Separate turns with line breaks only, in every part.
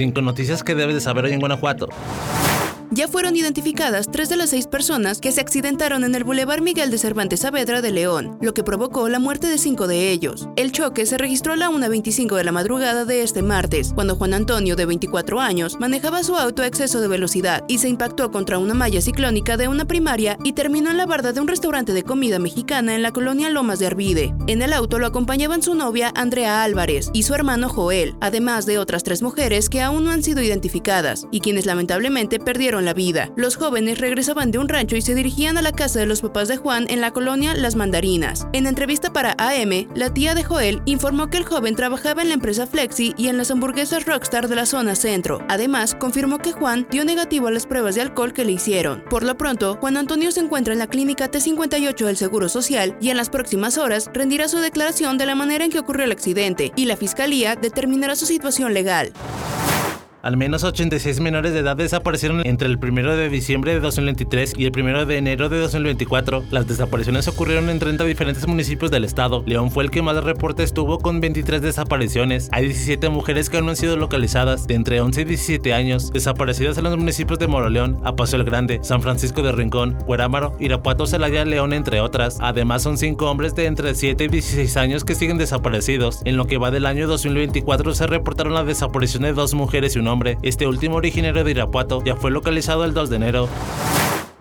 Cinco noticias que debes de saber hoy en Guanajuato.
Ya fueron identificadas tres de las seis personas que se accidentaron en el Boulevard Miguel de Cervantes Saavedra de León, lo que provocó la muerte de cinco de ellos. El choque se registró a la 1.25 de la madrugada de este martes, cuando Juan Antonio, de 24 años, manejaba su auto a exceso de velocidad y se impactó contra una malla ciclónica de una primaria y terminó en la barda de un restaurante de comida mexicana en la colonia Lomas de Arvide. En el auto lo acompañaban su novia Andrea Álvarez y su hermano Joel, además de otras tres mujeres que aún no han sido identificadas y quienes lamentablemente perdieron la vida. Los jóvenes regresaban de un rancho y se dirigían a la casa de los papás de Juan en la colonia Las Mandarinas. En entrevista para AM, la tía de Joel informó que el joven trabajaba en la empresa Flexi y en las hamburguesas Rockstar de la zona centro. Además, confirmó que Juan dio negativo a las pruebas de alcohol que le hicieron. Por lo pronto, Juan Antonio se encuentra en la clínica T58 del Seguro Social y en las próximas horas rendirá su declaración de la manera en que ocurrió el accidente y la fiscalía determinará su situación legal.
Al menos 86 menores de edad desaparecieron entre el 1 de diciembre de 2023 y el 1 de enero de 2024. Las desapariciones ocurrieron en 30 diferentes municipios del estado. León fue el que más reportes tuvo con 23 desapariciones. Hay 17 mujeres que aún no han sido localizadas de entre 11 y 17 años, desaparecidas en los municipios de Moroleón, Apaso el Grande, San Francisco de Rincón, Huerámaro, Irapuato, Celaya, León, entre otras. Además, son 5 hombres de entre 7 y 16 años que siguen desaparecidos. En lo que va del año 2024 se reportaron la desaparición de dos mujeres y un Este último originario de Irapuato ya fue localizado el 2 de enero.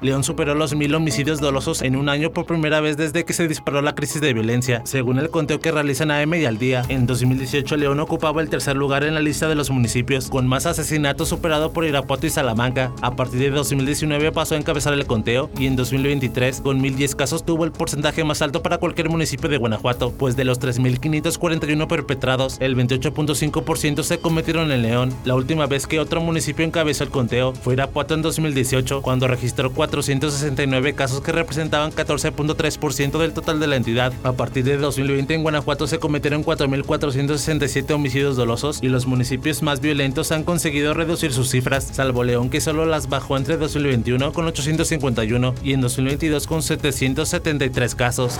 León superó los mil homicidios dolosos en un año por primera vez desde que se disparó la crisis de violencia, según el conteo que realizan AM y al día. En 2018, León ocupaba el tercer lugar en la lista de los municipios, con más asesinatos superado por Irapuato y Salamanca. A partir de 2019 pasó a encabezar el conteo y en 2023, con 1010 casos, tuvo el porcentaje más alto para cualquier municipio de Guanajuato, pues de los 3.541 perpetrados, el 28.5% se cometieron en León. La última vez que otro municipio encabezó el conteo fue Irapuato en 2018, cuando registró 4 469 casos que representaban 14.3% del total de la entidad. A partir de 2020 en Guanajuato se cometieron 4.467 homicidios dolosos y los municipios más violentos han conseguido reducir sus cifras, salvo León que solo las bajó entre 2021 con 851 y en 2022 con 773 casos.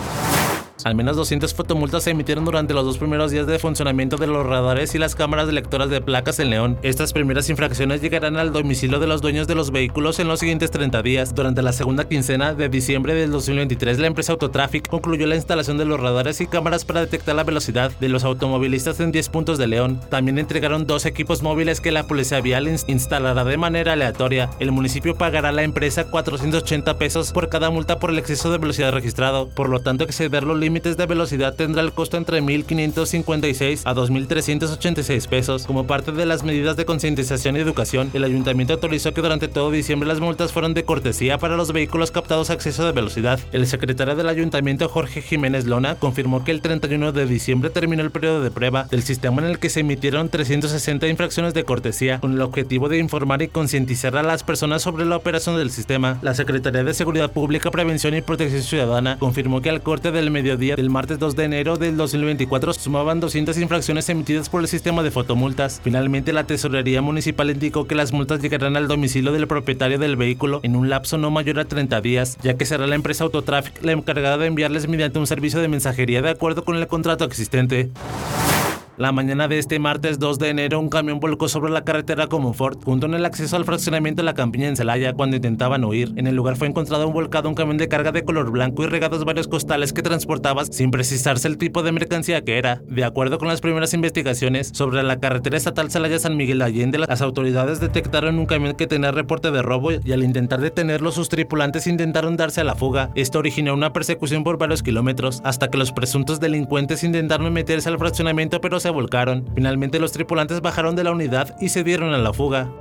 Al menos 200 fotomultas se emitieron durante los dos primeros días de funcionamiento de los radares y las cámaras lectoras de placas en León. Estas primeras infracciones llegarán al domicilio de los dueños de los vehículos en los siguientes 30 días. Durante la segunda quincena de diciembre del 2023, la empresa Autotraffic concluyó la instalación de los radares y cámaras para detectar la velocidad de los automovilistas en 10 puntos de León. También entregaron dos equipos móviles que la policía vial instalará de manera aleatoria. El municipio pagará a la empresa 480 pesos por cada multa por el exceso de velocidad registrado, por lo tanto exceder los de velocidad tendrá el costo entre 1.556 a 2.386 pesos. Como parte de las medidas de concientización y educación, el ayuntamiento autorizó que durante todo diciembre las multas fueron de cortesía para los vehículos captados a exceso de velocidad. El secretario del ayuntamiento Jorge Jiménez Lona confirmó que el 31 de diciembre terminó el periodo de prueba del sistema en el que se emitieron 360 infracciones de cortesía con el objetivo de informar y concientizar a las personas sobre la operación del sistema. La Secretaría de Seguridad Pública, Prevención y Protección Ciudadana confirmó que al corte del mediodía día del martes 2 de enero del 2024 sumaban 200 infracciones emitidas por el sistema de fotomultas. Finalmente, la Tesorería Municipal indicó que las multas llegarán al domicilio del propietario del vehículo en un lapso no mayor a 30 días, ya que será la empresa Autotraffic la encargada de enviarles mediante un servicio de mensajería de acuerdo con el contrato existente. La mañana de este martes 2 de enero, un camión volcó sobre la carretera Ford, junto en el acceso al fraccionamiento de la campiña en Celaya cuando intentaban huir. En el lugar fue encontrado un volcado un camión de carga de color blanco y regados varios costales que transportaba sin precisarse el tipo de mercancía que era. De acuerdo con las primeras investigaciones sobre la carretera estatal Celaya-San Miguel Allende, las autoridades detectaron un camión que tenía reporte de robo y al intentar detenerlo sus tripulantes intentaron darse a la fuga. Esto originó una persecución por varios kilómetros hasta que los presuntos delincuentes intentaron meterse al fraccionamiento pero volcaron. Finalmente los tripulantes bajaron de la unidad y se dieron a la fuga.